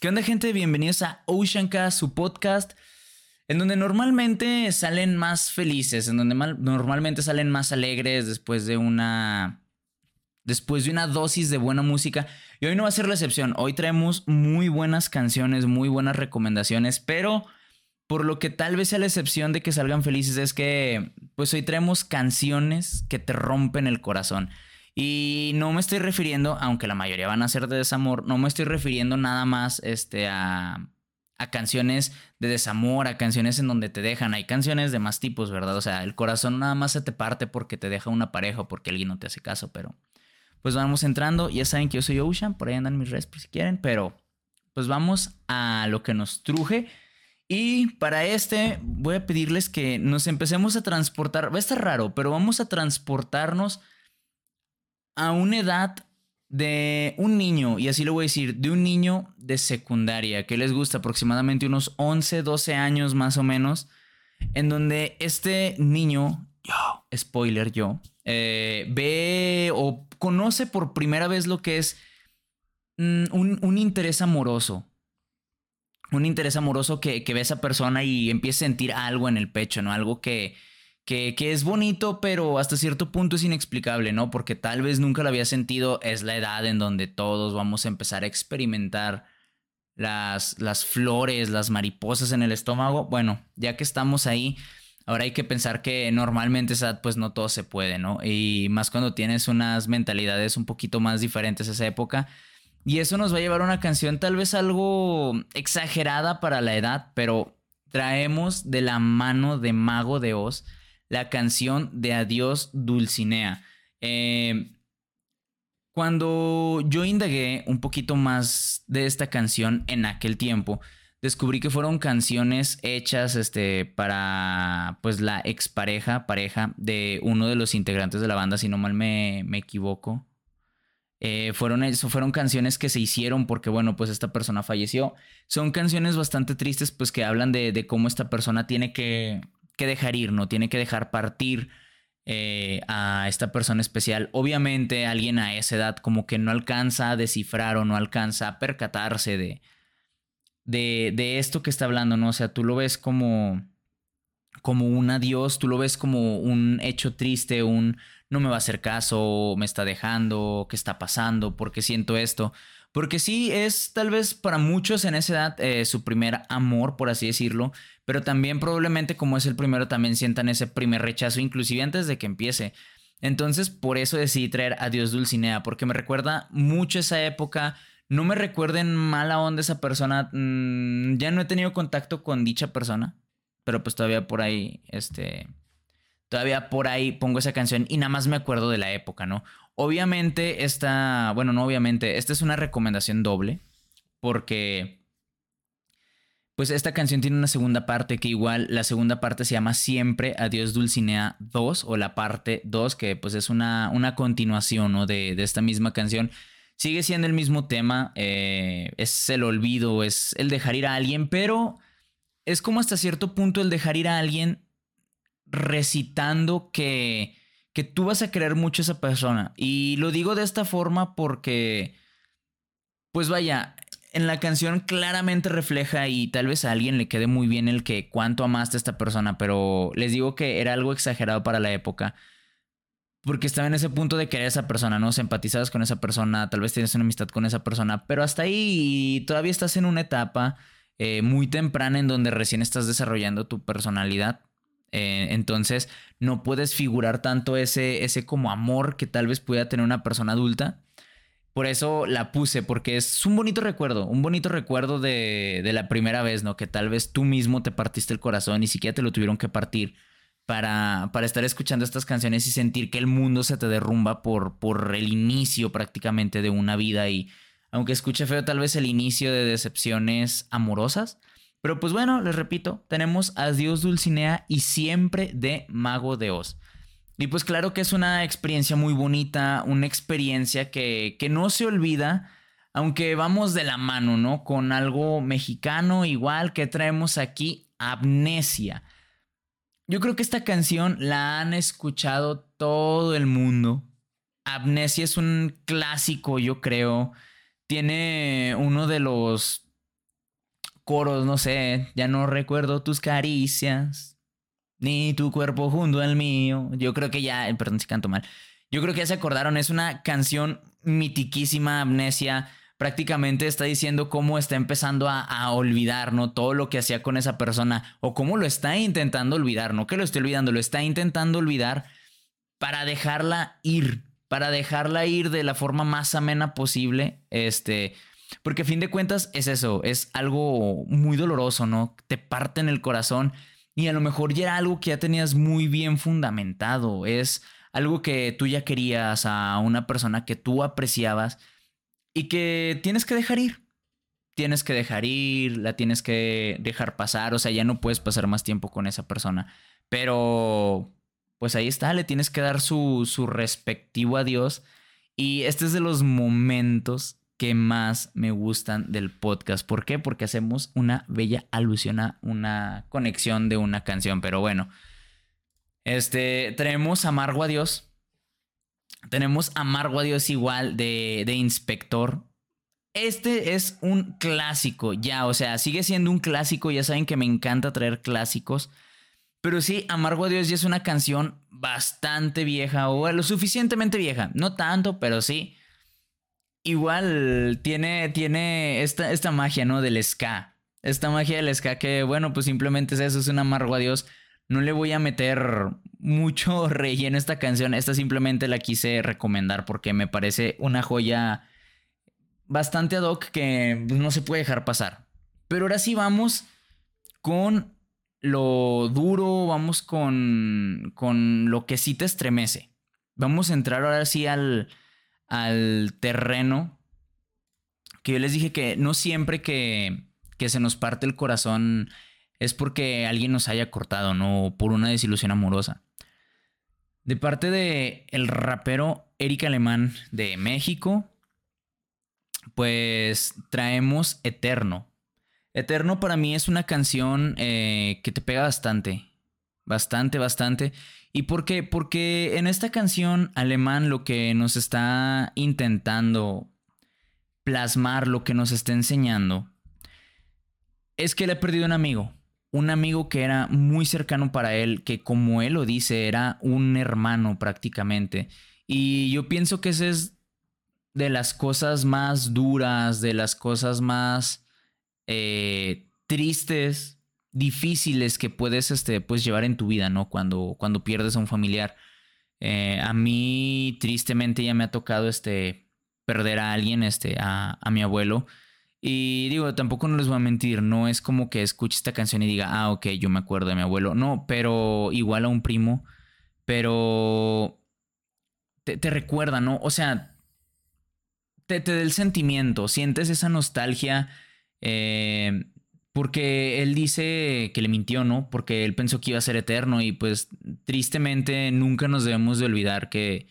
¿Qué onda gente? Bienvenidos a Oceancast, su podcast, en donde normalmente salen más felices, en donde normalmente salen más alegres después de una... Después de una dosis de buena música. Y hoy no va a ser la excepción. Hoy traemos muy buenas canciones, muy buenas recomendaciones, pero por lo que tal vez sea la excepción de que salgan felices es que pues hoy traemos canciones que te rompen el corazón. Y no me estoy refiriendo, aunque la mayoría van a ser de desamor, no me estoy refiriendo nada más este, a, a canciones de desamor, a canciones en donde te dejan. Hay canciones de más tipos, ¿verdad? O sea, el corazón nada más se te parte porque te deja una pareja o porque alguien no te hace caso, pero pues vamos entrando. Ya saben que yo soy Ocean, por ahí andan mis redes si quieren, pero pues vamos a lo que nos truje. Y para este voy a pedirles que nos empecemos a transportar. Va a estar raro, pero vamos a transportarnos a una edad de un niño, y así lo voy a decir, de un niño de secundaria, que les gusta aproximadamente unos 11, 12 años más o menos, en donde este niño, yo, spoiler yo, eh, ve o conoce por primera vez lo que es mm, un, interés amoroso. Un interés amoroso que, que ve a esa persona y empieza a sentir algo en el pecho, ¿no? Algo que, que, es bonito, pero hasta cierto punto es inexplicable, ¿no? Porque tal vez nunca lo había sentido, es la edad en donde todos vamos a empezar a experimentar las, las flores, las mariposas en el estómago. Bueno, ya que estamos ahí, ahora hay que pensar que normalmente esa pues no todo se puede, ¿no? Y más cuando tienes unas mentalidades un poquito más diferentes a esa época. Y eso nos va a llevar a una canción tal vez algo exagerada para la edad, pero traemos de la mano de Mago de Oz la canción de Adiós Dulcinea. Eh, cuando yo indagué un poquito más de esta canción en aquel tiempo, descubrí que fueron canciones hechas este, para pues la expareja, pareja de uno de los integrantes de la banda, si no mal me, equivoco. Eh, fueron, fueron canciones que se hicieron porque, bueno, pues esta persona falleció. Son canciones bastante tristes, pues que hablan de, de cómo esta persona tiene que que dejar ir, no tiene que dejar partir eh, a esta persona especial. Obviamente alguien a esa edad como que no alcanza a descifrar o no alcanza a percatarse de, de, esto que está hablando, ¿no? O sea, tú lo ves como, como un adiós, tú lo ves como un hecho triste, un no me va a hacer caso, me está dejando, qué está pasando, por qué siento esto. Porque sí, es tal vez para muchos en esa edad eh, su primer amor, por así decirlo, pero también probablemente como es el primero también sientan ese primer rechazo, inclusive antes de que empiece. Entonces, por eso decidí traer a Dios Dulcinea, porque me recuerda mucho esa época. No me recuerden mala onda esa persona. Mm, ya no he tenido contacto con dicha persona, pero pues todavía por ahí, este, todavía por ahí pongo esa canción y nada más me acuerdo de la época, ¿no? Obviamente esta, bueno, no obviamente, esta es una recomendación doble porque pues esta canción tiene una segunda parte que igual la segunda parte se llama Siempre Adiós Dulcinea 2 o la parte 2 que pues es una, una continuación ¿no? de, de, esta misma canción. Sigue siendo el mismo tema, eh, es el olvido, es el dejar ir a alguien, pero es como hasta cierto punto el dejar ir a alguien recitando que que tú vas a querer mucho a esa persona. Y lo digo de esta forma porque, pues vaya, en la canción claramente refleja y tal vez a alguien le quede muy bien el que cuánto amaste a esta persona, pero les digo que era algo exagerado para la época. Porque estaba en ese punto de querer a esa persona, ¿no? Se con esa persona, tal vez tienes una amistad con esa persona, pero hasta ahí todavía estás en una etapa eh, muy temprana en donde recién estás desarrollando tu personalidad. Eh, entonces no puedes figurar tanto ese, ese como amor que tal vez pueda tener una persona adulta. Por eso la puse, porque es un bonito recuerdo, un bonito recuerdo de, de la primera vez, ¿no? Que tal vez tú mismo te partiste el corazón, ni siquiera te lo tuvieron que partir para, para estar escuchando estas canciones y sentir que el mundo se te derrumba por, por el inicio prácticamente de una vida. Y aunque escuche feo, tal vez el inicio de decepciones amorosas, pero pues bueno, les repito, tenemos Adiós Dulcinea y siempre de Mago de Oz. Y pues claro que es una experiencia muy bonita, una experiencia que, que no se olvida, aunque vamos de la mano, ¿no? Con algo mexicano igual que traemos aquí, Amnesia. Yo creo que esta canción la han escuchado todo el mundo. Amnesia es un clásico, yo creo. Tiene uno de los coros, no sé, ya no recuerdo tus caricias, ni tu cuerpo junto al mío. Yo creo que ya, perdón si canto mal. Yo creo que ya se acordaron, es una canción mitiquísima, amnesia. Prácticamente está diciendo cómo está empezando a, olvidar, ¿no? Todo lo que hacía con esa persona o cómo lo está intentando olvidar, no que lo esté olvidando, lo está intentando olvidar para dejarla ir, para dejarla ir de la forma más amena posible, este, porque a fin de cuentas es eso, es algo muy doloroso, ¿no? Te parte en el corazón y a lo mejor ya era algo que ya tenías muy bien fundamentado, es algo que tú ya querías a una persona que tú apreciabas y que tienes que dejar ir. Tienes que dejar ir, la tienes que dejar pasar, o sea, ya no puedes pasar más tiempo con esa persona. Pero, pues ahí está, le tienes que dar su, su respectivo adiós. Y este es de los momentos que más me gustan del podcast. ¿Por qué? Porque hacemos una bella alusión a una conexión de una canción. Pero bueno, este, tenemos Amargo a Dios. Tenemos Amargo a Dios igual de, de Inspector. Este es un clásico, ya, o sea, sigue siendo un clásico. Ya saben que me encanta traer clásicos. Pero sí, Amargo a Dios ya es una canción bastante vieja o lo suficientemente vieja. No tanto, pero sí. Igual tiene, tiene esta, esta magia, ¿no? Del ska. Esta magia del ska que, bueno, pues simplemente es eso, es un amargo a Dios. No le voy a meter mucho relleno a esta canción. Esta simplemente la quise recomendar porque me parece una joya bastante ad hoc que pues, no se puede dejar pasar. Pero ahora sí vamos con lo duro, vamos con, con lo que sí te estremece. Vamos a entrar ahora sí al, al terreno que yo les dije que no siempre que, que se nos parte el corazón es porque alguien nos haya cortado, no por una desilusión amorosa. De parte de el rapero Eric Alemán de México, pues traemos Eterno. Eterno para mí es una canción eh, que te pega bastante. Bastante, bastante. ¿Y por qué? Porque en esta canción Alemán lo que nos está intentando plasmar, lo que nos está enseñando, es que le ha perdido un amigo un amigo que era muy cercano para él, que como él lo dice, era un hermano prácticamente. Y yo pienso que ese es de las cosas más duras, de las cosas más eh, tristes, difíciles que puedes este, pues, llevar en tu vida, ¿no? Cuando, cuando pierdes a un familiar. Eh, a mí, tristemente, ya me ha tocado este, perder a alguien, este, a, a mi abuelo. Y digo, tampoco no les voy a mentir, no es como que escuche esta canción y diga, ah, ok, yo me acuerdo de mi abuelo. No, pero igual a un primo, pero te, recuerda, ¿no? O sea, te, te da el sentimiento, sientes esa nostalgia, eh, porque él dice que le mintió, ¿no? Porque él pensó que iba a ser eterno y pues tristemente nunca nos debemos de olvidar que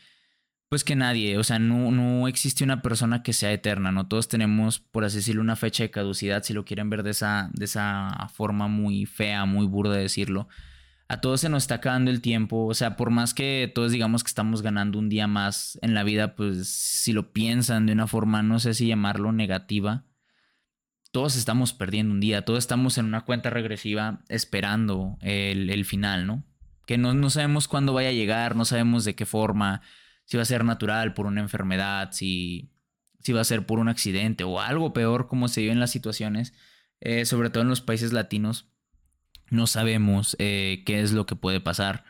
pues que nadie, o sea, no, no existe una persona que sea eterna, ¿no? Todos tenemos, por así decirlo, una fecha de caducidad, si lo quieren ver de esa, de esa forma muy fea, muy burda de decirlo. A todos se nos está acabando el tiempo, o sea, por más que todos digamos que estamos ganando un día más en la vida, pues si lo piensan de una forma, no sé si llamarlo negativa, todos estamos perdiendo un día, todos estamos en una cuenta regresiva esperando el, final, ¿no? Que no, no sabemos cuándo vaya a llegar, no sabemos de qué forma, si va a ser natural por una enfermedad, si, si va a ser por un accidente o algo peor como se vive en las situaciones, eh, sobre todo en los países latinos, no sabemos eh, qué es lo que puede pasar.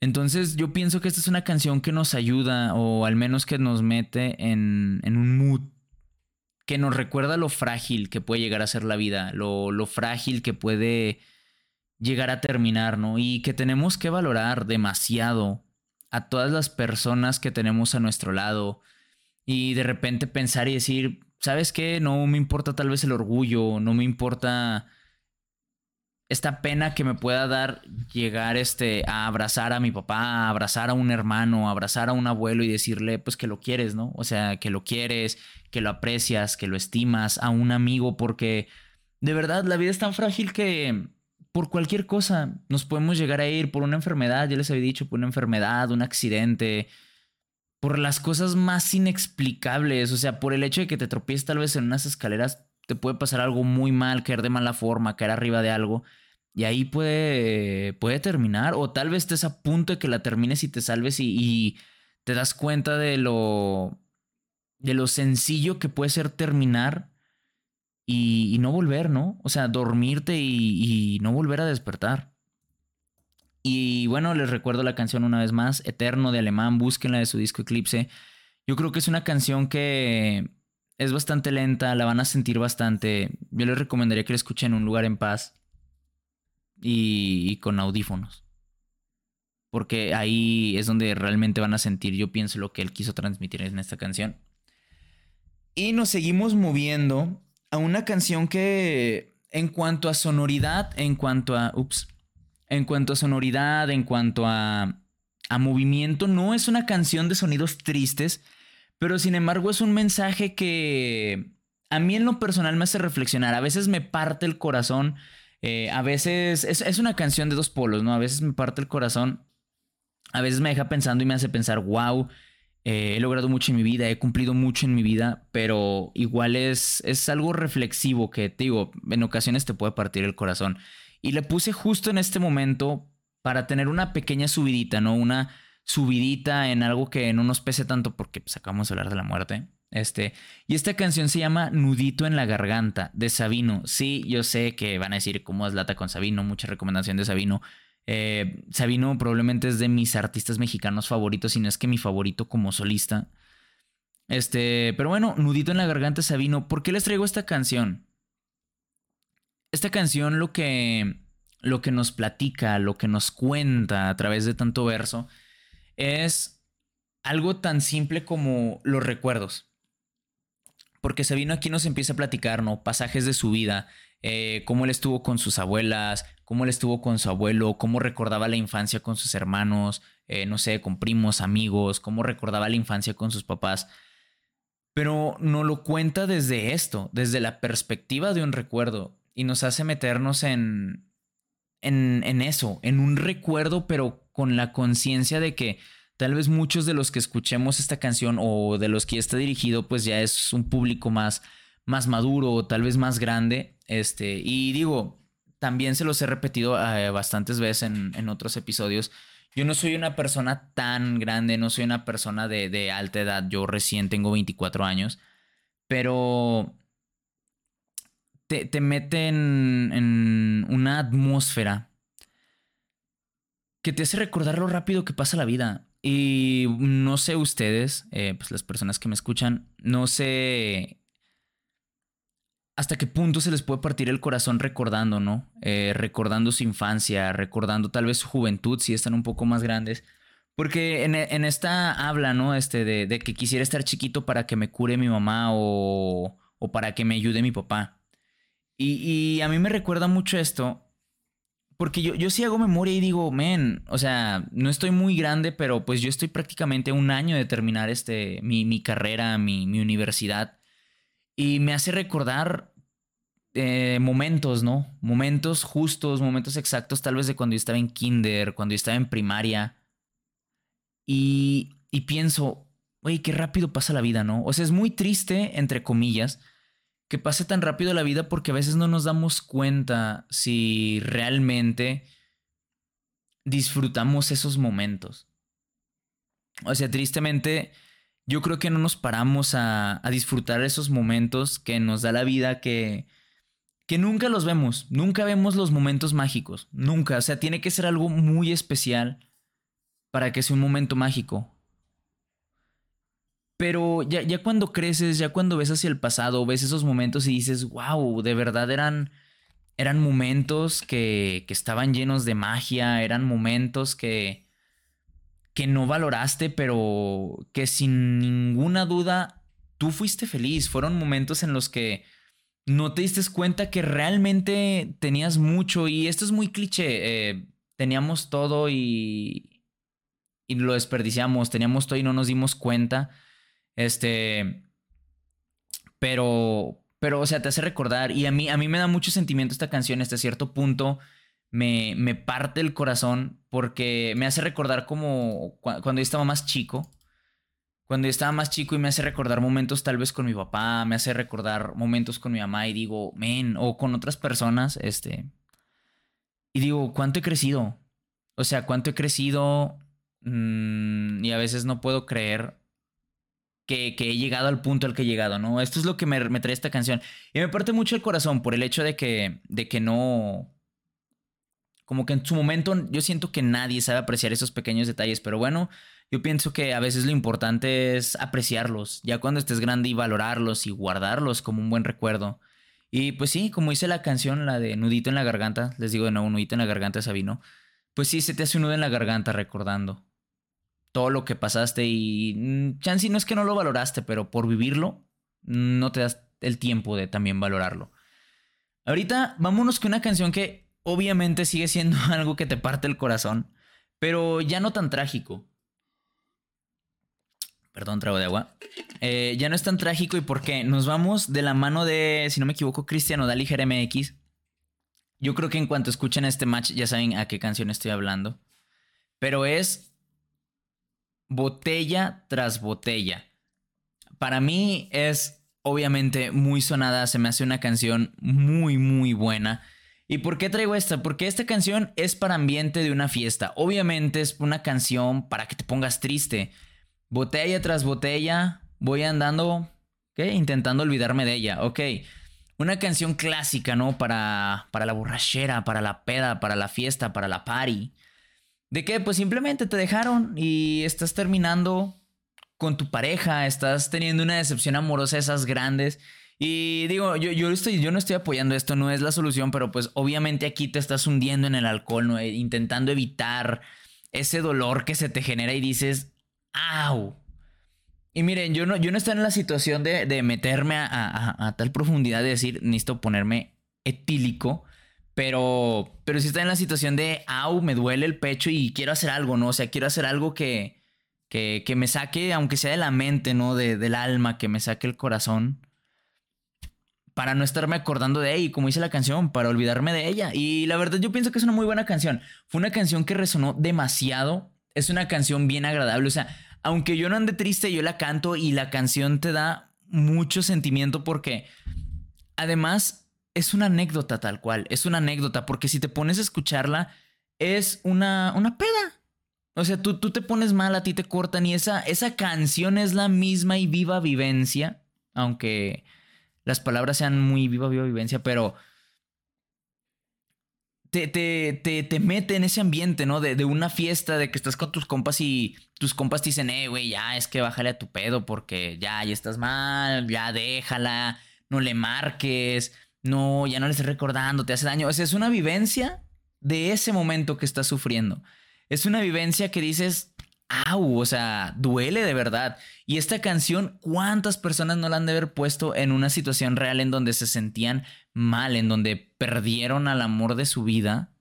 Entonces yo pienso que esta es una canción que nos ayuda o al menos que nos mete en, en un mood que nos recuerda lo frágil que puede llegar a ser la vida, lo, frágil que puede llegar a terminar, ¿no? Y que tenemos que valorar demasiado a todas las personas que tenemos a nuestro lado y de repente pensar y decir, ¿sabes qué? No me importa tal vez el orgullo, no me importa esta pena que me pueda dar llegar este, a abrazar a mi papá, a abrazar a un hermano, a abrazar a un abuelo y decirle pues que lo quieres, ¿no? O sea, que lo quieres, que lo aprecias, que lo estimas, a un amigo, porque de verdad la vida es tan frágil que por cualquier cosa nos podemos llegar a ir, por una enfermedad, ya les había dicho, por una enfermedad, un accidente, por las cosas más inexplicables, o sea, por el hecho de que te tropieces tal vez en unas escaleras te puede pasar algo muy mal, caer de mala forma, caer arriba de algo. Y ahí puede, puede terminar. O tal vez estés a punto de que la termines y te salves y, te das cuenta de lo, de lo sencillo que puede ser terminar y, no volver, ¿no? O sea, dormirte y, y no volver a despertar. Y bueno, les recuerdo la canción una vez más, Eterno de Alemán, búsquenla de su disco Eclipse. Yo creo que es una canción que es bastante lenta, la van a sentir bastante. Yo les recomendaría que la escuchen en un lugar en paz y, con audífonos. Porque ahí es donde realmente van a sentir, yo pienso, lo que él quiso transmitir en esta canción. Y nos seguimos moviendo a una canción que en cuanto a sonoridad, en cuanto a... Ups. En cuanto a sonoridad, en cuanto a, a movimiento, no es una canción de sonidos tristes, pero sin embargo es un mensaje que a mí en lo personal me hace reflexionar. A veces me parte el corazón. Eh, a veces es, una canción de dos polos, ¿no? A veces me parte el corazón. A veces me deja pensando y me hace pensar, wow, eh, he logrado mucho en mi vida, he cumplido mucho en mi vida, pero igual es, es algo reflexivo que, te digo, en ocasiones te puede partir el corazón. Y le puse justo en este momento para tener una pequeña subidita, ¿no? Una subidita en algo que no nos pese tanto porque pues, acabamos de hablar de la muerte. Este, y esta canción se llama Nudito en la Garganta de Sabino. Sí, yo sé que van a decir cómo es lata con Sabino, mucha recomendación de Sabino. Eh, Sabino probablemente es de mis artistas mexicanos favoritos, y no es que mi favorito como solista. Este, pero bueno, Nudito en la Garganta Sabino. ¿Por qué les traigo esta canción? Esta canción lo que, lo que nos platica, lo que nos cuenta a través de tanto verso, es algo tan simple como los recuerdos. Porque Sabino aquí nos empieza a platicar, ¿no? Pasajes de su vida, eh, cómo él estuvo con sus abuelas, cómo él estuvo con su abuelo, cómo recordaba la infancia con sus hermanos, eh, no sé, con primos, amigos, cómo recordaba la infancia con sus papás. Pero no lo cuenta desde esto, desde la perspectiva de un recuerdo, y nos hace meternos en, en, en eso, en un recuerdo, pero con la conciencia de que tal vez muchos de los que escuchemos esta canción o de los que está dirigido, pues ya es un público más, más maduro o tal vez más grande. Este, y digo, también se los he repetido eh, bastantes veces en, otros episodios. Yo no soy una persona tan grande, no soy una persona de, alta edad. Yo recién tengo 24 años, pero te, te mete en, en una atmósfera que te hace recordar lo rápido que pasa la vida. Y no sé ustedes, eh, pues las personas que me escuchan, no sé hasta qué punto se les puede partir el corazón recordando, ¿no? Eh, recordando su infancia, recordando tal vez su juventud si están un poco más grandes. Porque en, esta habla, ¿no? Este, de, que quisiera estar chiquito para que me cure mi mamá o, para que me ayude mi papá. Y a mí me recuerda mucho esto porque yo, yo sí hago memoria y digo, men, o sea, no estoy muy grande, pero pues yo estoy prácticamente un año de terminar este, mi, carrera, mi, universidad. Y me hace recordar eh, momentos, ¿no? Momentos justos, momentos exactos, tal vez de cuando yo estaba en kinder, cuando yo estaba en primaria. Y, y pienso, oye, qué rápido pasa la vida, ¿no? O sea, es muy triste, entre comillas, que pase tan rápido la vida porque a veces no nos damos cuenta si realmente disfrutamos esos momentos. O sea, tristemente, yo creo que no nos paramos a, disfrutar esos momentos que nos da la vida que, que nunca los vemos, nunca vemos los momentos mágicos, nunca. O sea, tiene que ser algo muy especial para que sea un momento mágico. Pero ya, ya cuando creces, ya cuando ves hacia el pasado, ves esos momentos y dices, wow, de verdad eran, eran momentos que, que estaban llenos de magia, eran momentos que, que no valoraste, pero que sin ninguna duda tú fuiste feliz. Fueron momentos en los que no te diste cuenta que realmente tenías mucho y esto es muy cliché. Eh, teníamos todo y, y lo desperdiciamos, teníamos todo y no nos dimos cuenta. Este. Pero. Pero, o sea, te hace recordar. Y a mí, a mí me da mucho sentimiento esta canción. Hasta cierto punto. Me, me parte el corazón. Porque me hace recordar como. cuando yo estaba más chico. cuando yo estaba más chico y me hace recordar momentos tal vez con mi papá, me hace recordar momentos con mi mamá y digo, men, o con otras personas, este, y digo, ¿cuánto he crecido? O sea, ¿cuánto he crecido? Mm, y a veces no puedo creer que, he llegado al punto al que he llegado, ¿no? Esto es lo que me, me, trae esta canción. Y me parte mucho el corazón por el hecho de que, de que no... Como que en su momento yo siento que nadie sabe apreciar esos pequeños detalles, pero bueno, yo pienso que a veces lo importante es apreciarlos, ya cuando estés grande y valorarlos y guardarlos como un buen recuerdo. Y pues sí, como dice la canción, la de Nudito en la Garganta, les digo de nuevo, Nudito en la Garganta Sabino, pues sí, se te hace un nudo en la garganta recordando todo lo que pasaste y mm, Chansey no es que no lo valoraste, pero por vivirlo no te das el tiempo de también valorarlo. Ahorita vámonos con una canción que obviamente sigue siendo algo que te parte el corazón, pero ya no tan trágico. Perdón, trago de agua. Eh, ya no es tan trágico y por qué. Nos vamos de la mano de, si no me equivoco, Cristiano Dali MX. Yo creo que en cuanto escuchen este match ya saben a qué canción estoy hablando. Pero es botella tras botella. Para mí es obviamente muy sonada, se me hace una canción muy, muy buena. ¿Y por qué traigo esta? Porque esta canción es para ambiente de una fiesta. Obviamente es una canción para que te pongas triste botella tras botella, voy andando, ¿qué? Intentando olvidarme de ella, ok. Una canción clásica, ¿no? Para, para la borrachera, para la peda, para la fiesta, para la party. ¿De qué? Pues simplemente te dejaron y estás terminando con tu pareja, estás teniendo una decepción amorosa esas grandes. Y digo, yo, yo, no estoy apoyando esto, no es la solución, pero pues obviamente aquí te estás hundiendo en el alcohol, ¿no? intentando evitar ese dolor que se te genera y dices, ¡Au! Y miren, yo no, yo no estoy en la situación de, meterme a, tal profundidad de decir, necesito ponerme etílico, pero, pero sí está en la situación de, ¡au! Me duele el pecho y quiero hacer algo, ¿no? O sea, quiero hacer algo que, que, me saque, aunque sea de la mente, ¿no? De, del alma, que me saque el corazón. Para no estarme acordando de ella, como dice la canción, para olvidarme de ella. Y la verdad, yo pienso que es una muy buena canción. Fue una canción que resonó demasiado es una canción bien agradable. O sea, aunque yo no ande triste, yo la canto y la canción te da mucho sentimiento porque además es una anécdota tal cual. Es una anécdota porque si te pones a escucharla, es una, una peda. O sea, tú, tú te pones mal, a ti te cortan y esa, esa canción es la misma y viva vivencia, aunque las palabras sean muy viva, viva vivencia, pero te, te, te, mete en ese ambiente, ¿no? De, de, una fiesta, de que estás con tus compas y tus compas te dicen, eh, güey, ya es que bájale a tu pedo porque ya, ya estás mal, ya déjala, no le marques, no, ya no le estés recordando, te hace daño. O sea, es una vivencia de ese momento que estás sufriendo. Es una vivencia que dices, au, o sea, duele de verdad. Y esta canción, ¿cuántas personas no la han de haber puesto en una situación real en donde se sentían mal, en donde perdieron al amor de su vida?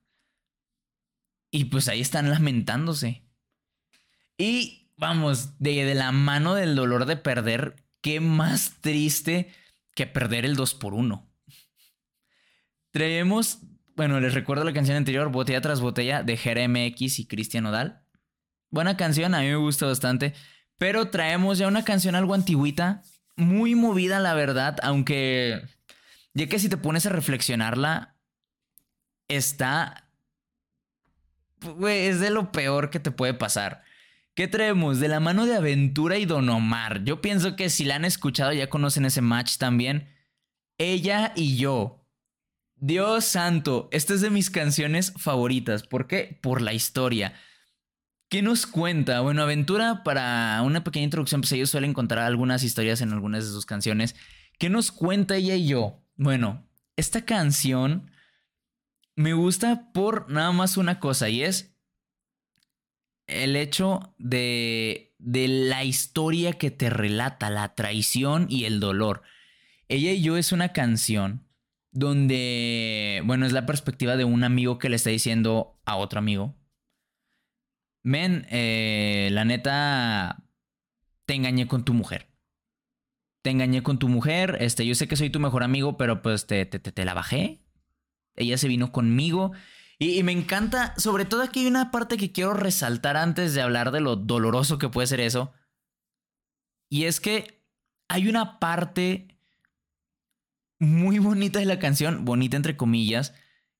Y pues ahí están lamentándose. Y vamos, de, de la mano del dolor de perder, qué más triste que perder el 2 por 1 Traemos, bueno, les recuerdo la canción anterior, Botella tras Botella, de GRMX y Cristian Odal. Buena canción, a mí me gusta bastante. Pero traemos ya una canción algo antigüita, muy movida la verdad, aunque ya que si te pones a reflexionarla, está... es de lo peor que te puede pasar. ¿Qué traemos? De la mano de Aventura y Don Omar. Yo pienso que si la han escuchado ya conocen ese match también. Ella y yo. Dios santo, esta es de mis canciones favoritas. ¿Por qué? Por la historia. ¿Qué nos cuenta? Bueno, Aventura, para una pequeña introducción, pues ellos suelen contar algunas historias en algunas de sus canciones. ¿Qué nos cuenta ella y yo? Bueno, esta canción me gusta por nada más una cosa y es el hecho de, de la historia que te relata, la traición y el dolor. Ella y yo es una canción donde, bueno, es la perspectiva de un amigo que le está diciendo a otro amigo, men, eh, la neta, te engañé con tu mujer. Te engañé con tu mujer, este, yo sé que soy tu mejor amigo, pero pues te, te, te la bajé. Ella se vino conmigo. Y, me encanta, sobre todo aquí hay una parte que quiero resaltar antes de hablar de lo doloroso que puede ser eso. Y es que hay una parte muy bonita de la canción, bonita entre comillas,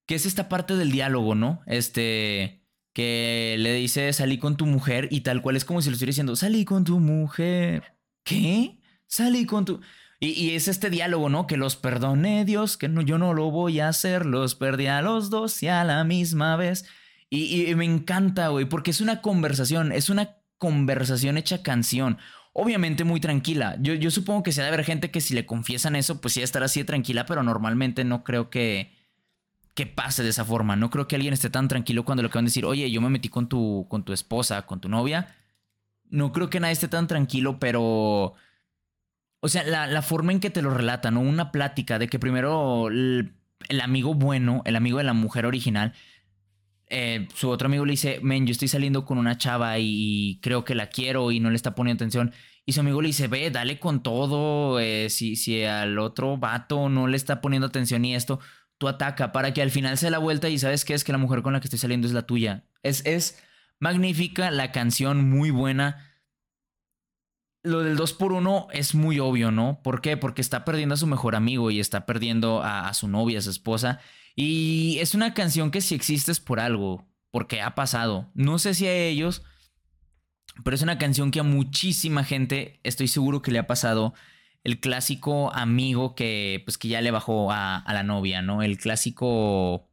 que es esta parte del diálogo, ¿no? Este, que le dice, salí con tu mujer y tal cual es como si lo estuviera diciendo, salí con tu mujer. ¿Qué? Salí con tu... Y, es este diálogo, ¿no? Que los perdone Dios, que no, yo no lo voy a hacer, los perdí a los dos y a la misma vez. Y, y me encanta, güey, porque es una conversación, es una conversación hecha canción obviamente muy tranquila. Yo, supongo que se ha de haber gente que si le confiesan eso, pues sí estar así de tranquila, pero normalmente no creo que, que pase de esa forma. No creo que alguien esté tan tranquilo cuando le acaban de decir, oye, yo me metí con tu, con tu esposa, con tu novia. No creo que nadie esté tan tranquilo, pero... O sea, la, forma en que te lo relatan, ¿no? Una plática de que primero el amigo bueno, el amigo de la mujer original, eh, su otro amigo le dice, men, yo estoy saliendo con una chava y creo que la quiero y no le está poniendo atención. Y su amigo le dice, ve, dale con todo, eh, si, si al otro vato no le está poniendo atención y esto, tú ataca para que al final se la vuelta y sabes qué es que la mujer con la que estoy saliendo es la tuya. Es, es magnífica la canción, muy buena. Lo del 2 por 1 es muy obvio, ¿no? ¿Por qué? Porque está perdiendo a su mejor amigo y está perdiendo a, a su novia, a su esposa. Y es una canción que si existe es por algo, porque ha pasado. No sé si a ellos, pero es una canción que a muchísima gente estoy seguro que le ha pasado. El clásico amigo que, pues, que ya le bajó a, la novia, ¿no? El clásico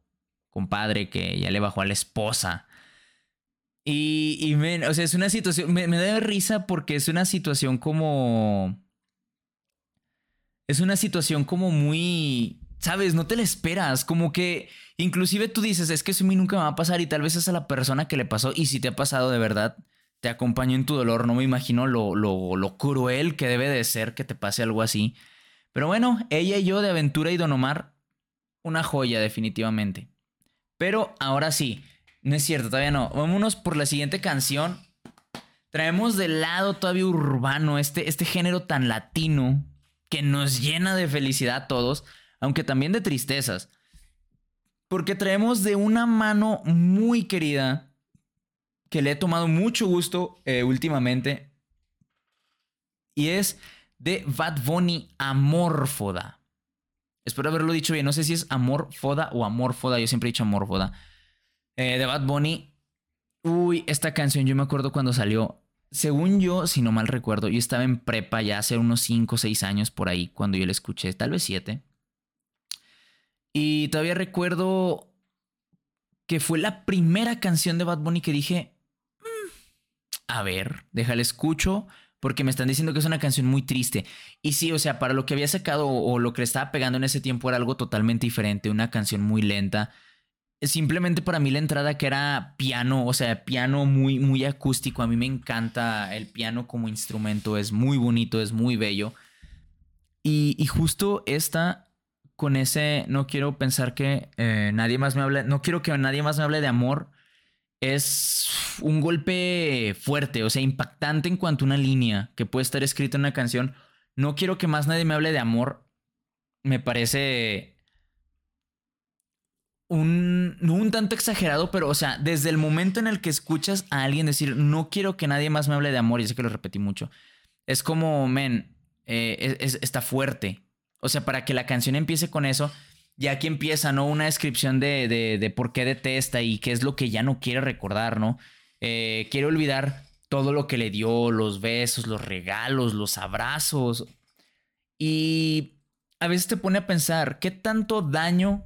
compadre que ya le bajó a la esposa. Y, y o sea, es una situación, me, me da risa porque es una situación como... Es una situación como muy ¿sabes? No te la esperas, como que inclusive tú dices, es que eso a mí nunca me va a pasar y tal vez es a la persona que le pasó y si te ha pasado de verdad, te acompaño en tu dolor, no me imagino lo, lo, lo cruel que debe de ser que te pase algo así. Pero bueno, ella y yo de Aventura y Don Omar, una joya definitivamente. Pero ahora sí, no es cierto, todavía no. Vámonos por la siguiente canción. Traemos del lado todavía urbano, este, este género tan latino que nos llena de felicidad a todos aunque también de tristezas. Porque traemos de una mano muy querida que le he tomado mucho gusto eh, últimamente. Y es de Bad Bunny Amorfoda. Espero haberlo dicho bien. No sé si es Amorfoda o Amorfoda. Yo siempre he dicho Amorfoda. Eh, de Bad Bunny. Uy, esta canción yo me acuerdo cuando salió. Según yo, si no mal recuerdo, yo estaba en prepa ya hace unos 5 o 6 años por ahí cuando yo la escuché. Tal vez 7. Y todavía recuerdo que fue la primera canción de Bad Bunny que dije, mm, a ver, déjale escucho, porque me están diciendo que es una canción muy triste. Y sí, o sea, para lo que había sacado o lo que le estaba pegando en ese tiempo era algo totalmente diferente, una canción muy lenta. Simplemente para mí la entrada que era piano, o sea, piano muy, muy acústico. A mí me encanta el piano como instrumento, es muy bonito, es muy bello. Y, y justo esta con ese, no quiero pensar que eh, nadie más me hable, no quiero que nadie más me hable de amor, es un golpe fuerte, o sea, impactante en cuanto a una línea que puede estar escrita en una canción. No quiero que más nadie me hable de amor. Me parece un, no un tanto exagerado, pero, o sea, desde el momento en el que escuchas a alguien decir, no quiero que nadie más me hable de amor, y sé que lo repetí mucho, es como, men, eh, está fuerte. O sea, para que la canción empiece con eso, ya aquí empieza, ¿no? Una descripción de, de, por qué detesta y qué es lo que ya no quiere recordar, ¿no? Eh, quiere olvidar todo lo que le dio, los besos, los regalos, los abrazos. Y a veces te pone a pensar, ¿qué tanto daño?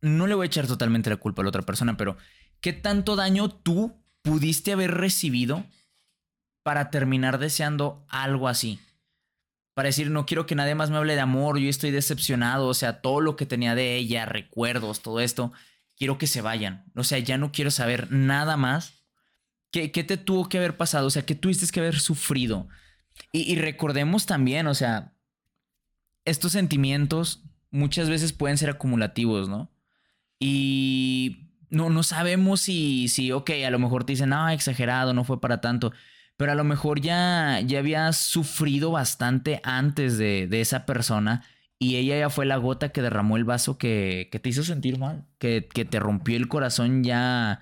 No le voy a echar totalmente la culpa a la otra persona, pero ¿qué tanto daño tú pudiste haber recibido para terminar deseando algo así? Para decir, no quiero que nadie más me hable de amor, yo estoy decepcionado, o sea, todo lo que tenía de ella, recuerdos, todo esto, quiero que se vayan. O sea, ya no quiero saber nada más. ¿Qué, qué te tuvo que haber pasado? O sea, ¿qué tuviste que haber sufrido? Y, recordemos también, o sea, estos sentimientos muchas veces pueden ser acumulativos, ¿no? Y no, no sabemos si, si, ok, a lo mejor te dicen, no, exagerado, no fue para tanto pero a lo mejor ya, ya habías sufrido bastante antes de, esa persona y ella ya fue la gota que derramó el vaso que, te hizo sentir mal, que, te rompió el corazón ya,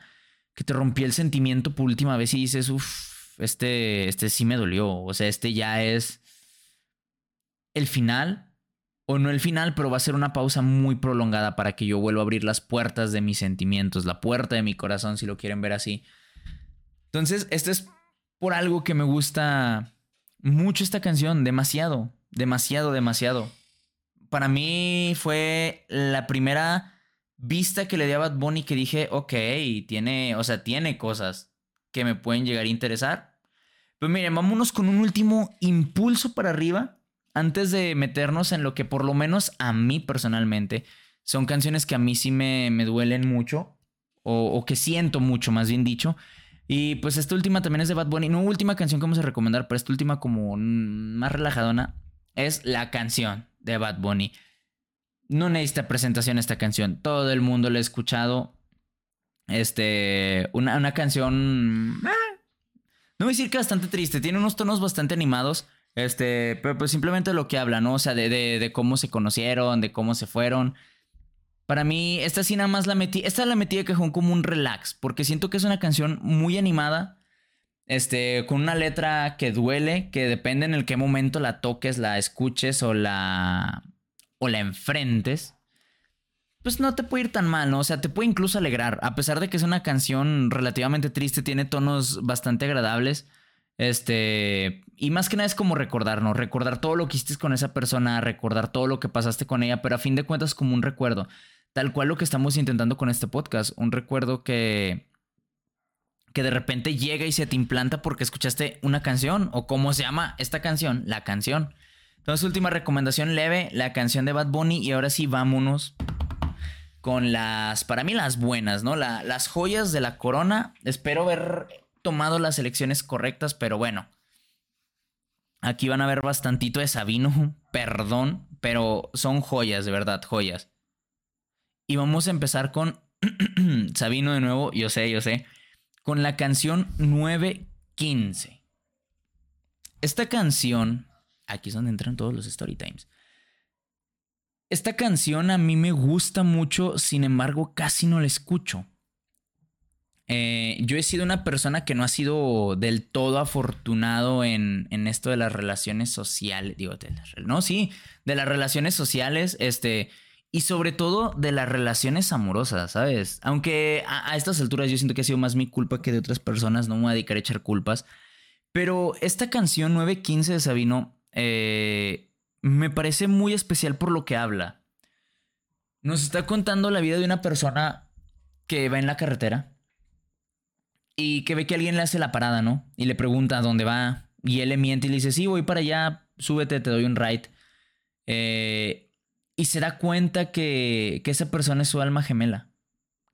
que te rompió el sentimiento por última vez y dices, uff, este, este sí me dolió. O sea, este ya es el final. O no el final, pero va a ser una pausa muy prolongada para que yo vuelva a abrir las puertas de mis sentimientos, la puerta de mi corazón, si lo quieren ver así. Entonces, este es por algo que me gusta mucho esta canción, demasiado, demasiado, demasiado. Para mí fue la primera vista que le di a Bad Bunny que dije, ok, tiene, o sea, tiene cosas que me pueden llegar a interesar. Pero miren, vámonos con un último impulso para arriba antes de meternos en lo que por lo menos a mí personalmente son canciones que a mí sí me, me duelen mucho o, o que siento mucho, más bien dicho. Y pues esta última también es de Bad Bunny. No última canción que vamos a recomendar, pero esta última como más relajadona es la canción de Bad Bunny. No necesita presentación esta canción. Todo el mundo la ha escuchado. Este, una, una canción... Ah, no voy a decir que bastante triste. Tiene unos tonos bastante animados. Este, pero pues simplemente lo que habla, ¿no? O sea, de, de, de cómo se conocieron, de cómo se fueron. Para mí, esta sí nada más la metí. Esta la metí de cajón como un relax, porque siento que es una canción muy animada. Este, con una letra que duele, que depende en el qué momento la toques, la escuches o la. o la enfrentes. Pues no te puede ir tan mal, ¿no? O sea, te puede incluso alegrar. A pesar de que es una canción relativamente triste, tiene tonos bastante agradables. Este. Y más que nada es como recordarnos, recordar todo lo que hiciste con esa persona, recordar todo lo que pasaste con ella, pero a fin de cuentas como un recuerdo. Tal cual lo que estamos intentando con este podcast. Un recuerdo que. que de repente llega y se te implanta porque escuchaste una canción. O cómo se llama esta canción, la canción. Entonces, última recomendación leve, la canción de Bad Bunny. Y ahora sí, vámonos con las, para mí las buenas, ¿no? las joyas de la corona. Espero haber tomado las elecciones correctas, pero bueno. Aquí van a ver bastantito de Sabino, perdón, pero son joyas, de verdad, joyas. Y vamos a empezar con Sabino de nuevo, yo sé, yo sé, con la canción 915. Esta canción, aquí es donde entran todos los story times. Esta canción a mí me gusta mucho, sin embargo casi no la escucho. Eh, yo he sido una persona que no ha sido del todo afortunado en, en esto de las relaciones sociales. Digo, no, sí, de las relaciones sociales, este, y sobre todo de las relaciones amorosas, ¿sabes? Aunque a, estas alturas yo siento que ha sido más mi culpa que de otras personas, no me voy a dedicar a echar culpas. Pero esta canción 915 de Sabino eh, me parece muy especial por lo que habla. Nos está contando la vida de una persona que va en la carretera y que ve que alguien le hace la parada, ¿no? Y le pregunta a dónde va. Y él le miente y le dice, sí, voy para allá, súbete, te doy un ride. Eh, y se da cuenta que, esa persona es su alma gemela,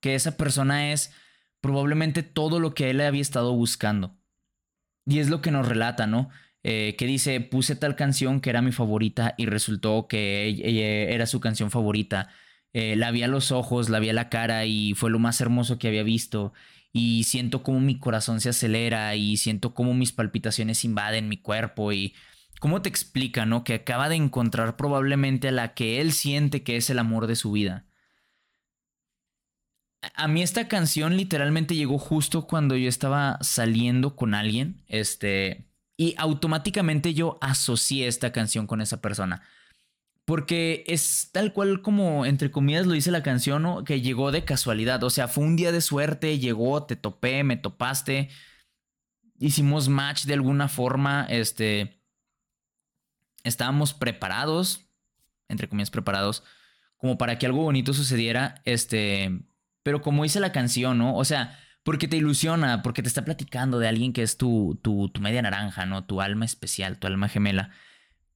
que esa persona es probablemente todo lo que él había estado buscando. Y es lo que nos relata, ¿no? Eh, que dice, puse tal canción que era mi favorita y resultó que era su canción favorita. Eh, la vi a los ojos, la vi a la cara y fue lo más hermoso que había visto. Y siento como mi corazón se acelera y siento como mis palpitaciones invaden mi cuerpo y ¿Cómo te explica, no? Que acaba de encontrar probablemente a la que él siente que es el amor de su vida. A mí esta canción literalmente llegó justo cuando yo estaba saliendo con alguien, este, y automáticamente yo asocié esta canción con esa persona. Porque es tal cual como, entre comillas, lo dice la canción, ¿no? Que llegó de casualidad. O sea, fue un día de suerte, llegó, te topé, me topaste. Hicimos match de alguna forma, este estábamos preparados, entre comillas preparados, como para que algo bonito sucediera, este, pero como dice la canción, ¿no? O sea, porque te ilusiona, porque te está platicando de alguien que es tu, tu, tu media naranja, ¿no? Tu alma especial, tu alma gemela.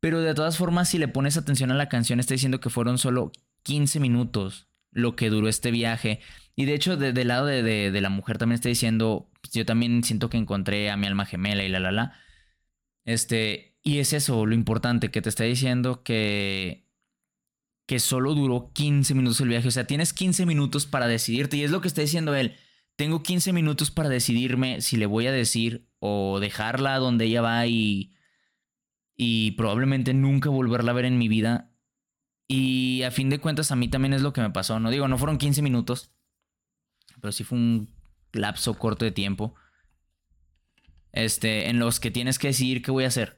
Pero de todas formas, si le pones atención a la canción, está diciendo que fueron solo 15 minutos lo que duró este viaje. Y de hecho, del lado de, de, la mujer también está diciendo, pues, yo también siento que encontré a mi alma gemela y la, la, la. Este, y es eso lo importante que te está diciendo que que solo duró 15 minutos el viaje, o sea, tienes 15 minutos para decidirte y es lo que está diciendo él. Tengo 15 minutos para decidirme si le voy a decir o dejarla donde ella va y y probablemente nunca volverla a ver en mi vida. Y a fin de cuentas a mí también es lo que me pasó, no digo, no fueron 15 minutos, pero sí fue un lapso corto de tiempo. este, en los que tienes que decidir qué voy a hacer.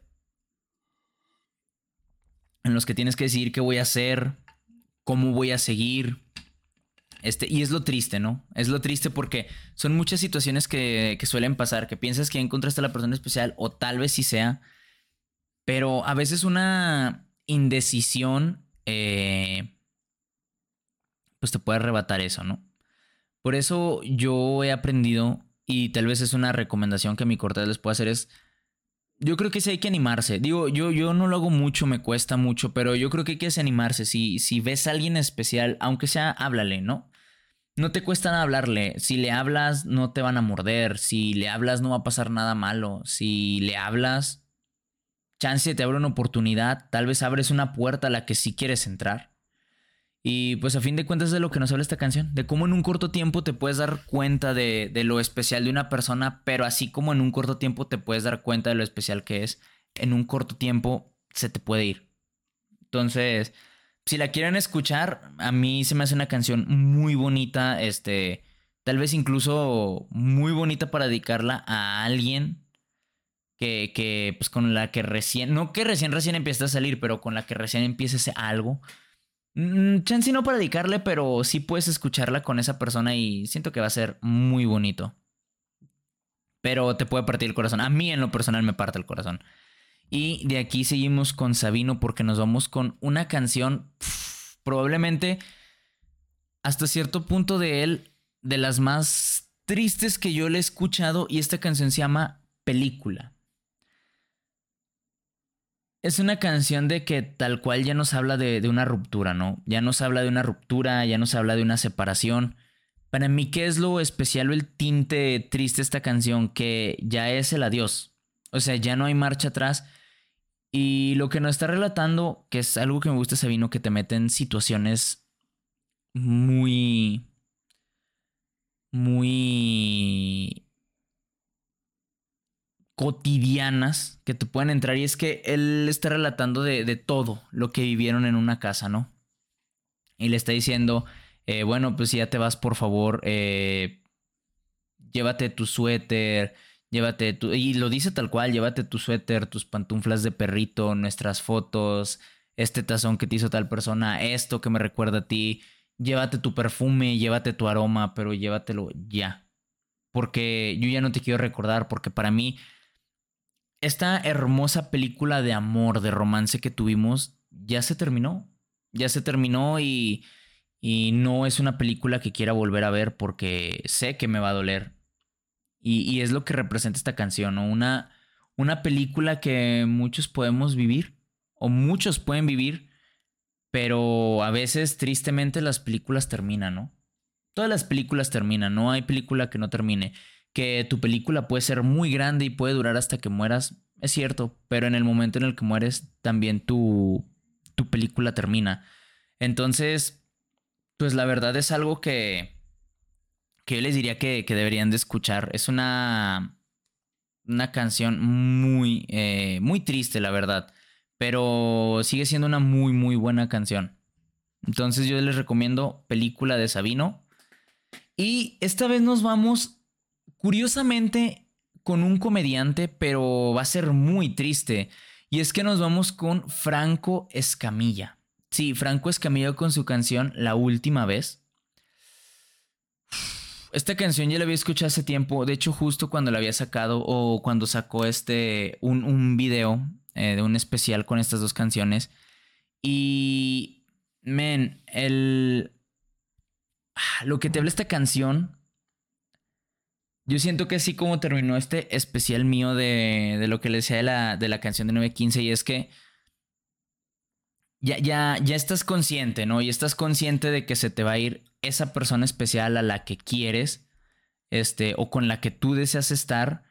En los que tienes que decidir qué voy a hacer, cómo voy a seguir. Este, y es lo triste, ¿no? Es lo triste porque son muchas situaciones que, que suelen pasar, que piensas que encontraste a la persona especial, o tal vez sí sea, pero a veces una indecisión, eh, pues te puede arrebatar eso, ¿no? Por eso yo he aprendido, y tal vez es una recomendación que mi corte les puedo hacer, es, yo creo que sí hay que animarse. Digo, yo, yo no lo hago mucho, me cuesta mucho, pero yo creo que hay que animarse. Si, si ves a alguien especial, aunque sea, háblale, ¿no? No te cuesta nada hablarle. Si le hablas, no te van a morder. Si le hablas, no va a pasar nada malo. Si le hablas, chance te abre una oportunidad. Tal vez abres una puerta a la que sí quieres entrar. Y pues a fin de cuentas es de lo que nos habla esta canción, de cómo en un corto tiempo te puedes dar cuenta de, de, lo especial de una persona, pero así como en un corto tiempo te puedes dar cuenta de lo especial que es, en un corto tiempo se te puede ir. Entonces, si la quieren escuchar, a mí se me hace una canción muy bonita, este, tal vez incluso muy bonita para dedicarla a alguien que, que pues con la que recién, no que recién recién a salir, pero con la que recién empiece algo Mm, chance no para dedicarle, pero sí puedes escucharla con esa persona y siento que va a ser muy bonito. Pero te puede partir el corazón. A mí en lo personal me parte el corazón. Y de aquí seguimos con Sabino porque nos vamos con una canción probablemente hasta cierto punto de él de las más tristes que yo le he escuchado y esta canción se llama Película. Es una canción de que tal cual ya nos habla de, una ruptura, ¿no? Ya nos habla de una ruptura, ya nos habla de una separación. Para mí, ¿qué es lo especial o el tinte triste de esta canción? Que ya es el adiós. O sea, ya no hay marcha atrás. Y lo que nos está relatando, que es algo que me gusta, Sabino, que te mete en situaciones muy. muy cotidianas que te pueden entrar y es que él está relatando de, todo lo que vivieron en una casa, ¿no? Y le está diciendo, eh, bueno, pues si ya te vas, por favor, eh, llévate tu suéter, llévate tu... Y lo dice tal cual, llévate tu suéter, tus pantuflas de perrito, nuestras fotos, este tazón que te hizo tal persona, esto que me recuerda a ti, llévate tu perfume, llévate tu aroma, pero llévatelo ya. Porque yo ya no te quiero recordar, porque para mí esta hermosa película de amor, de romance que tuvimos, ya se terminó. Ya se terminó y, y no es una película que quiera volver a ver porque sé que me va a doler. Y, es lo que representa esta canción, ¿no? Una, una película que muchos podemos vivir, o muchos pueden vivir, pero a veces tristemente las películas terminan, ¿no? Todas las películas terminan, no hay película que no termine que tu película puede ser muy grande y puede durar hasta que mueras, es cierto, pero en el momento en el que mueres también tu, tu película termina. Entonces, pues la verdad es algo que, que yo les diría que, deberían de escuchar. Es una, una canción muy, eh, muy triste, la verdad, pero sigue siendo una muy, muy buena canción. Entonces yo les recomiendo película de Sabino. Y esta vez nos vamos Curiosamente, con un comediante, pero va a ser muy triste. Y es que nos vamos con Franco Escamilla. Sí, Franco Escamilla con su canción La Última vez. Esta canción ya la había escuchado hace tiempo. De hecho, justo cuando la había sacado o cuando sacó este un, un video eh, de un especial con estas dos canciones. Y, men, el... Lo que te habla esta canción yo siento que así como terminó este especial mío de, lo que le decía de la, de la canción de 915 y es que ya, ya, ya estás consciente, ¿no? Y estás consciente de que se te va a ir esa persona especial a la que quieres, este, o con la que tú deseas estar,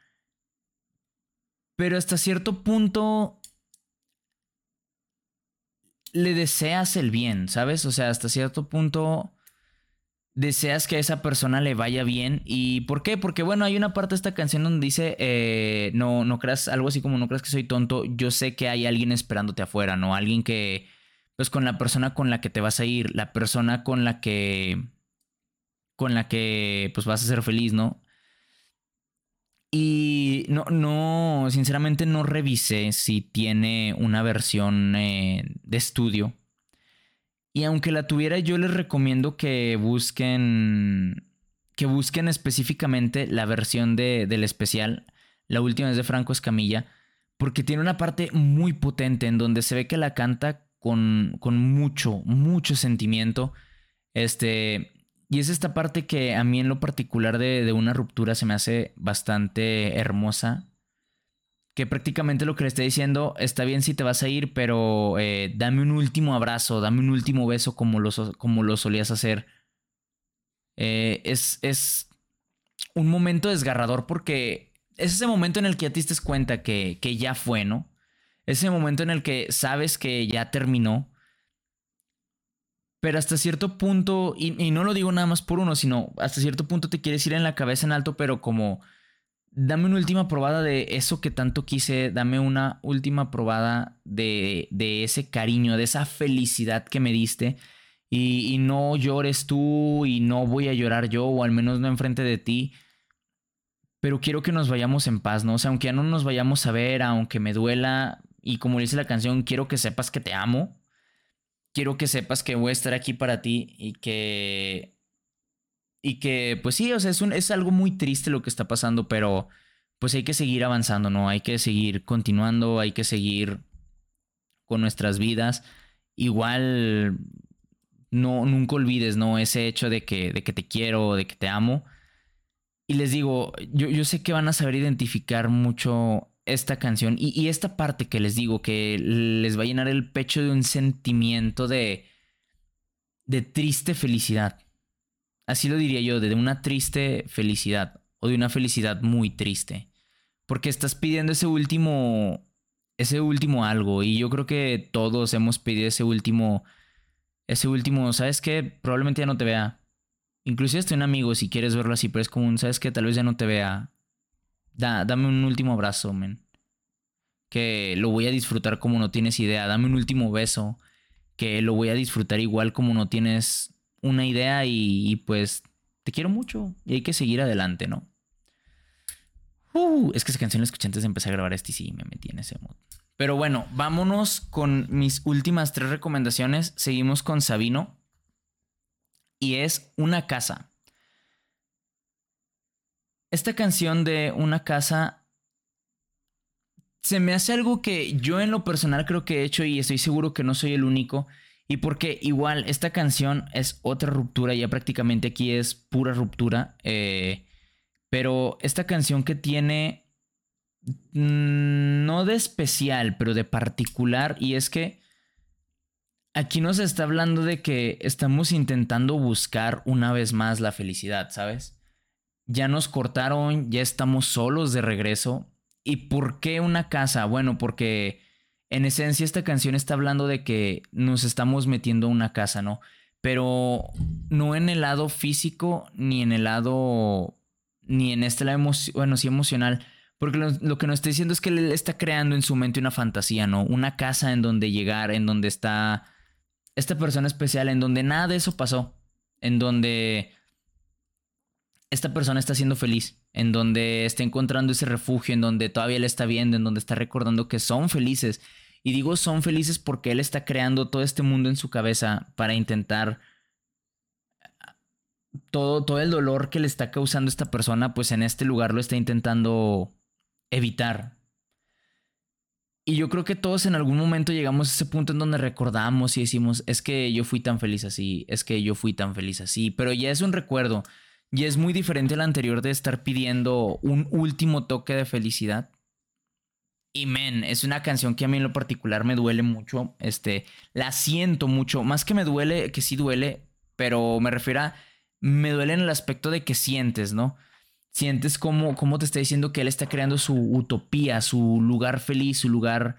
pero hasta cierto punto le deseas el bien, ¿sabes? O sea, hasta cierto punto deseas que a esa persona le vaya bien. ¿Y por qué? Porque bueno, hay una parte de esta canción donde dice, eh, no, no creas algo así como no creas que soy tonto, yo sé que hay alguien esperándote afuera, ¿no? Alguien que, pues con la persona con la que te vas a ir, la persona con la que, con la que, pues vas a ser feliz, ¿no? Y no, no, sinceramente no revisé si tiene una versión eh, de estudio. Y aunque la tuviera, yo les recomiendo que busquen, que busquen específicamente la versión de, del especial. La última es de Franco Escamilla, porque tiene una parte muy potente en donde se ve que la canta con, con mucho, mucho sentimiento. Este, y es esta parte que a mí en lo particular de, una ruptura se me hace bastante hermosa. Que prácticamente lo que le está diciendo, está bien si te vas a ir, pero eh, dame un último abrazo, dame un último beso como lo, como solías hacer. Eh, es, es un momento desgarrador porque es ese momento en el que ya te cuenta que, que ya fue, ¿no? Ese momento en el que sabes que ya terminó pero hasta cierto punto, y, no lo digo nada más por uno, sino hasta cierto punto te quieres ir en la cabeza en alto, pero como dame una última probada de eso que tanto quise, dame una última probada de, de ese cariño, de esa felicidad que me diste. Y, y, no llores tú y no voy a llorar yo, o al menos no enfrente de ti. Pero quiero que nos vayamos en paz, ¿no? O sea, aunque ya no nos vayamos a ver, aunque me duela, y como dice la canción, quiero que sepas que te amo quiero que sepas que voy a estar aquí para ti y que... Y que, pues sí, o sea, es, un, es algo muy triste lo que está pasando, pero pues hay que seguir avanzando, ¿no? Hay que seguir continuando, hay que seguir con nuestras vidas. Igual, no, nunca olvides, ¿no? Ese hecho de que, de que te quiero, de que te amo. Y les digo, yo, yo sé que van a saber identificar mucho esta canción y, esta parte que les digo, que les va a llenar el pecho de un sentimiento de, de triste felicidad. Así lo diría yo, de una triste felicidad o de una felicidad muy triste. Porque estás pidiendo ese último, ese último algo y yo creo que todos hemos pedido ese último, ese último, ¿sabes qué? Probablemente ya no te vea. Inclusive estoy un amigo si quieres verlo así, pero es como un, ¿sabes qué? Tal vez ya no te vea dame un último abrazo, men. Que lo voy a disfrutar como no tienes idea. Dame un último beso. Que lo voy a disfrutar igual como no tienes una idea. Y, pues te quiero mucho. Y hay que seguir adelante, ¿no? Uh, es que esa canción la escuché antes de empezar a grabar este y sí, me metí en ese mood. Pero bueno, vámonos con mis últimas tres recomendaciones. Seguimos con Sabino. Y es Una casa. Esta canción de Una casa se me hace algo que yo en lo personal creo que he hecho y estoy seguro que no soy el único. Y porque igual esta canción es otra ruptura, ya prácticamente aquí es pura ruptura. Eh, pero esta canción que tiene, mm, no de especial, pero de particular, y es que aquí nos está hablando de que estamos intentando buscar una vez más la felicidad, ¿sabes? ya nos cortaron, ya estamos solos de regreso. ¿Y por qué una casa? Bueno, porque en esencia esta canción está hablando de que nos estamos metiendo a una casa, ¿no? Pero no en el lado físico, ni en el lado, ni en este lado, bueno, sí emocional. Porque lo, que nos está diciendo es que él está creando en su mente una fantasía, ¿no? Una casa en donde llegar, en donde está esta persona especial, en donde nada de eso pasó. En donde esta persona está siendo feliz, en donde está encontrando ese refugio, en donde todavía le está viendo, en donde está recordando que son felices. Y digo son felices porque él está creando todo este mundo en su cabeza para intentar todo, todo el dolor que le está causando esta persona, pues en este lugar lo está intentando evitar. Y yo creo que todos en algún momento llegamos a ese punto en donde recordamos y decimos, es que yo fui tan feliz así, es que yo fui tan feliz así, pero ya es un recuerdo. Y es muy diferente al anterior de estar pidiendo un último toque de felicidad. Y men, es una canción que a mí en lo particular me duele mucho. Este, la siento mucho. Más que me duele, que sí duele, pero me refiero a. Me duele en el aspecto de que sientes, ¿no? Sientes como, como te está diciendo que él está creando su utopía, su lugar feliz, su lugar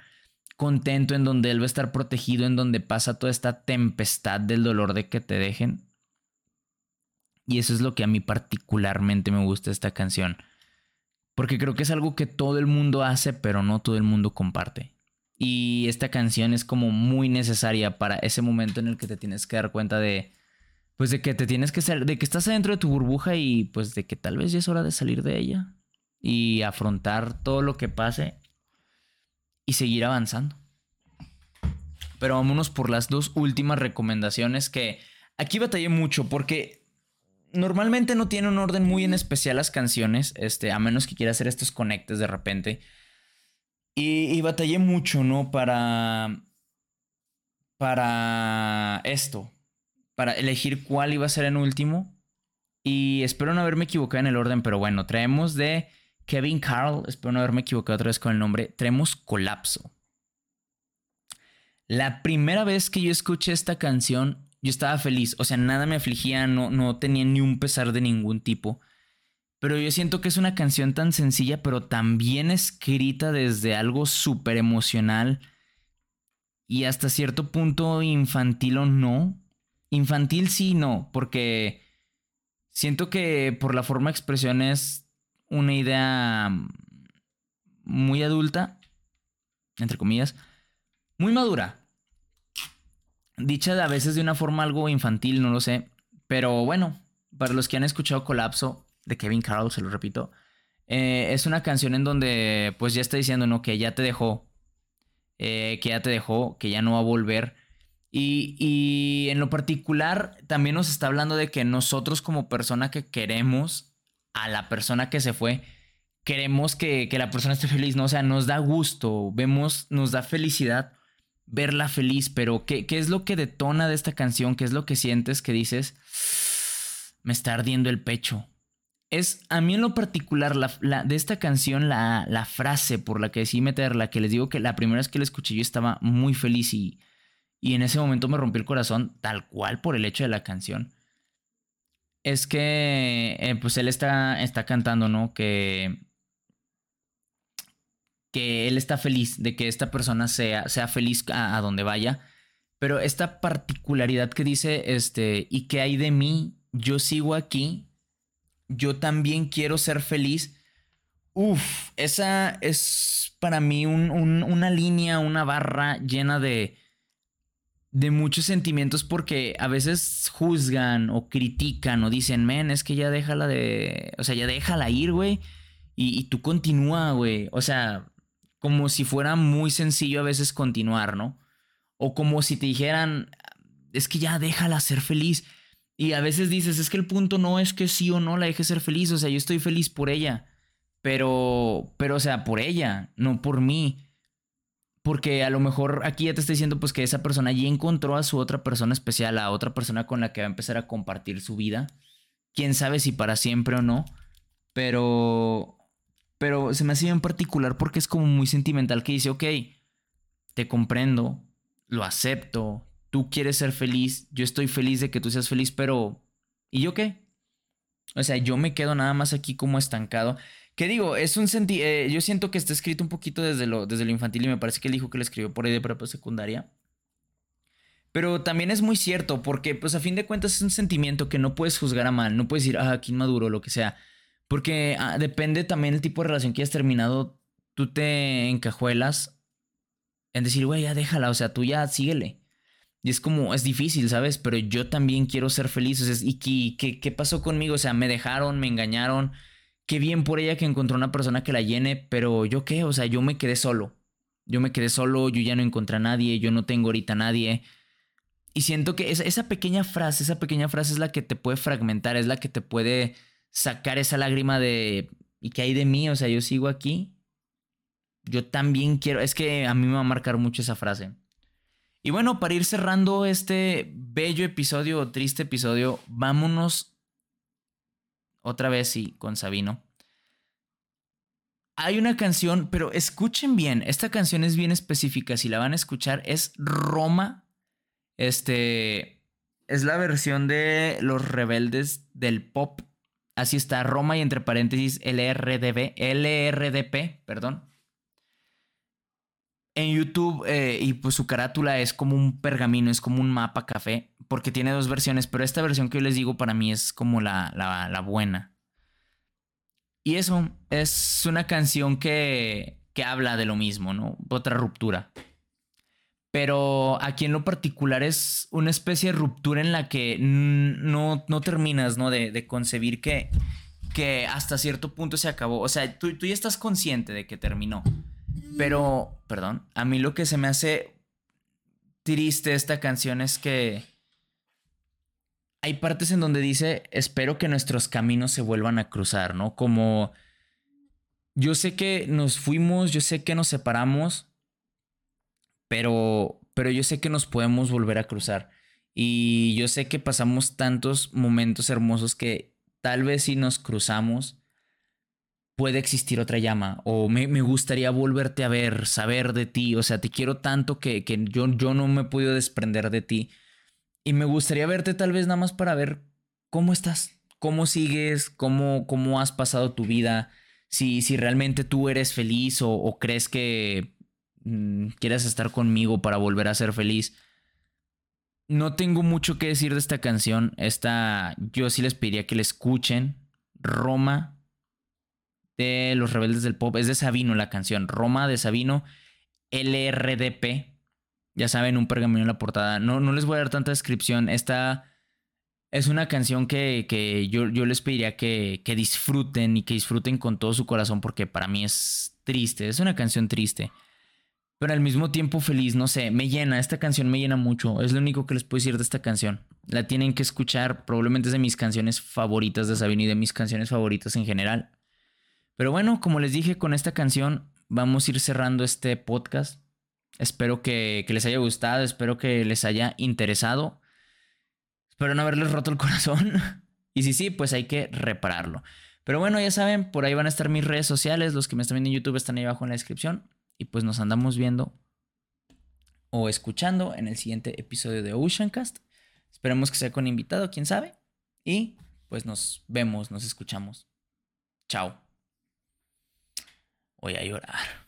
contento en donde él va a estar protegido, en donde pasa toda esta tempestad del dolor de que te dejen. Y eso es lo que a mí particularmente me gusta esta canción. Porque creo que es algo que todo el mundo hace, pero no todo el mundo comparte. Y esta canción es como muy necesaria para ese momento en el que te tienes que dar cuenta de, pues de que te tienes que salir, de que estás adentro de tu burbuja y pues de que tal vez ya es hora de salir de ella. y afrontar todo lo que pase y seguir avanzando. Pero vámonos por las dos últimas recomendaciones que aquí batallé mucho porque normalmente no tiene un orden muy en especial las canciones, este, a menos que quiera hacer estos conectes de repente. Y, y batallé mucho, ¿no? Para. Para esto. Para elegir cuál iba a ser en último. Y espero no haberme equivocado en el orden, pero bueno, traemos de Kevin Carl, espero no haberme equivocado otra vez con el nombre, traemos Colapso. La primera vez que yo escuché esta canción, yo estaba feliz, o sea, nada me afligía, no, no tenía ni un pesar de ningún tipo. Pero yo siento que es una canción tan sencilla, pero tan bien escrita desde algo súper emocional y hasta cierto punto infantil o no. Infantil sí, no, porque siento que por la forma de expresión es una idea muy adulta, entre comillas, muy madura dicha a veces de una forma algo infantil, no lo sé. Pero bueno, para los que han escuchado Colapso de Kevin Carroll, se lo repito, eh, es una canción en donde pues ya está diciendo, ¿no? Que ya te dejó, eh, que ya te dejó, que ya no va a volver. Y, y, en lo particular también nos está hablando de que nosotros como persona que queremos a la persona que se fue, queremos que, que la persona esté feliz, ¿no? O sea, nos da gusto, vemos, nos da felicidad verla feliz, pero ¿qué, ¿qué, es lo que detona de esta canción? ¿Qué es lo que sientes que dices? Me está ardiendo el pecho. Es a mí en lo particular la, de esta canción la, la, frase por la que decidí meterla, que les digo que la primera vez que la escuché yo estaba muy feliz y, y en ese momento me rompió el corazón tal cual por el hecho de la canción. Es que eh, pues él está, está cantando, ¿no? Que que él está feliz de que esta persona sea, sea feliz a, donde vaya. Pero esta particularidad que dice, este, y que hay de mí, yo sigo aquí, yo también quiero ser feliz. Uf, esa es para mí una línea, una barra llena de, de muchos sentimientos porque a veces juzgan o critican o dicen, men, es que ya déjala de, o sea, ya déjala ir, güey. Y, y, tú continúa, güey. O sea, como si fuera muy sencillo a veces continuar, ¿no? O como si te dijeran, es que ya déjala ser feliz. Y a veces dices, es que el punto no es que sí o no la deje ser feliz, o sea, yo estoy feliz por ella, pero, pero, o sea, por ella, no por mí. Porque a lo mejor aquí ya te estoy diciendo pues que esa persona ya encontró a su otra persona especial, a otra persona con la que va a empezar a compartir su vida. Quién sabe si para siempre o no. Pero pero se me hace bien particular porque es como muy sentimental que dice, ok, te comprendo, lo acepto, tú quieres ser feliz, yo estoy feliz de que tú seas feliz, pero ¿y yo qué? O sea, yo me quedo nada más aquí como estancado. ¿Qué digo? Es un senti eh, yo siento que está escrito un poquito desde lo, desde lo infantil y me parece que él dijo que lo escribió por ahí de prepa secundaria. Pero también es muy cierto porque pues a fin de cuentas es un sentimiento que no puedes juzgar a mal, no puedes decir, ah, aquí maduro, lo que sea. Porque ah, depende también del tipo de relación que hayas terminado. Tú te encajuelas en decir, güey, ya déjala, o sea, tú ya síguele. Y es como, es difícil, ¿sabes? Pero yo también quiero ser feliz. O sea, ¿y qué, qué, pasó conmigo? O sea, me dejaron, me engañaron. Qué bien por ella que encontró una persona que la llene, pero yo qué, o sea, yo me quedé solo. Yo me quedé solo, yo ya no encontré a nadie, yo no tengo ahorita a nadie. Y siento que esa, esa pequeña frase, esa pequeña frase es la que te puede fragmentar, es la que te puede sacar esa lágrima de, ¿y qué hay de mí? O sea, yo sigo aquí. Yo también quiero, es que a mí me va a marcar mucho esa frase. Y bueno, para ir cerrando este bello episodio o triste episodio, vámonos otra vez, sí, con Sabino. Hay una canción, pero escuchen bien, esta canción es bien específica, si la van a escuchar, es Roma. Este es la versión de Los Rebeldes del Pop Así está, Roma y entre paréntesis LRDB, LRDP, perdón. En YouTube, eh, y pues su carátula es como un pergamino, es como un mapa café, porque tiene dos versiones, pero esta versión que yo les digo para mí es como la, la, la buena. Y eso es una canción que, que habla de lo mismo, ¿no? Otra ruptura. Pero aquí en lo particular es una especie de ruptura en la que no, no terminas, ¿no? De, concebir que, que hasta cierto punto se acabó. O sea, tú, tú ya estás consciente de que terminó. Pero, perdón, a mí lo que se me hace triste esta canción es que hay partes en donde dice, espero que nuestros caminos se vuelvan a cruzar, ¿no? Como yo sé que nos fuimos, yo sé que nos separamos, pero, pero yo sé que nos podemos volver a cruzar. Y yo sé que pasamos tantos momentos hermosos que tal vez si nos cruzamos puede existir otra llama o me, gustaría volverte a ver, saber de ti, o sea, te quiero tanto que, que yo, yo no me he podido desprender de ti y me gustaría verte tal vez nada más para ver cómo estás, cómo sigues, cómo, cómo has pasado tu vida, si, si realmente tú eres feliz o, crees que quieras estar conmigo para volver a ser feliz. No tengo mucho que decir de esta canción. Esta, yo sí les pediría que la escuchen. Roma de Los Rebeldes del Pop. Es de Sabino la canción. Roma de Sabino. LRDP. Ya saben, un pergamino en la portada. No, no les voy a dar tanta descripción. Esta es una canción que, que yo, yo, les pediría que, que, disfruten y que disfruten con todo su corazón porque para mí es triste. Es una canción triste. Pero al mismo tiempo feliz, no sé, me llena. Esta canción me llena mucho. Es lo único que les puedo decir de esta canción. La tienen que escuchar. Probablemente es de mis canciones favoritas de Sabino y de mis canciones favoritas en general. Pero bueno, como les dije, con esta canción vamos a ir cerrando este podcast. Espero que, les haya gustado, espero que les haya interesado. Espero no haberles roto el corazón. y si sí, pues hay que repararlo. Pero bueno, ya saben, por ahí van a estar mis redes sociales. Los que me están viendo en YouTube están ahí abajo en la descripción. Y pues nos andamos viendo o escuchando en el siguiente episodio de Oceancast. Esperemos que sea con invitado, quién sabe. Y pues nos vemos, nos escuchamos. Chao. Voy a llorar.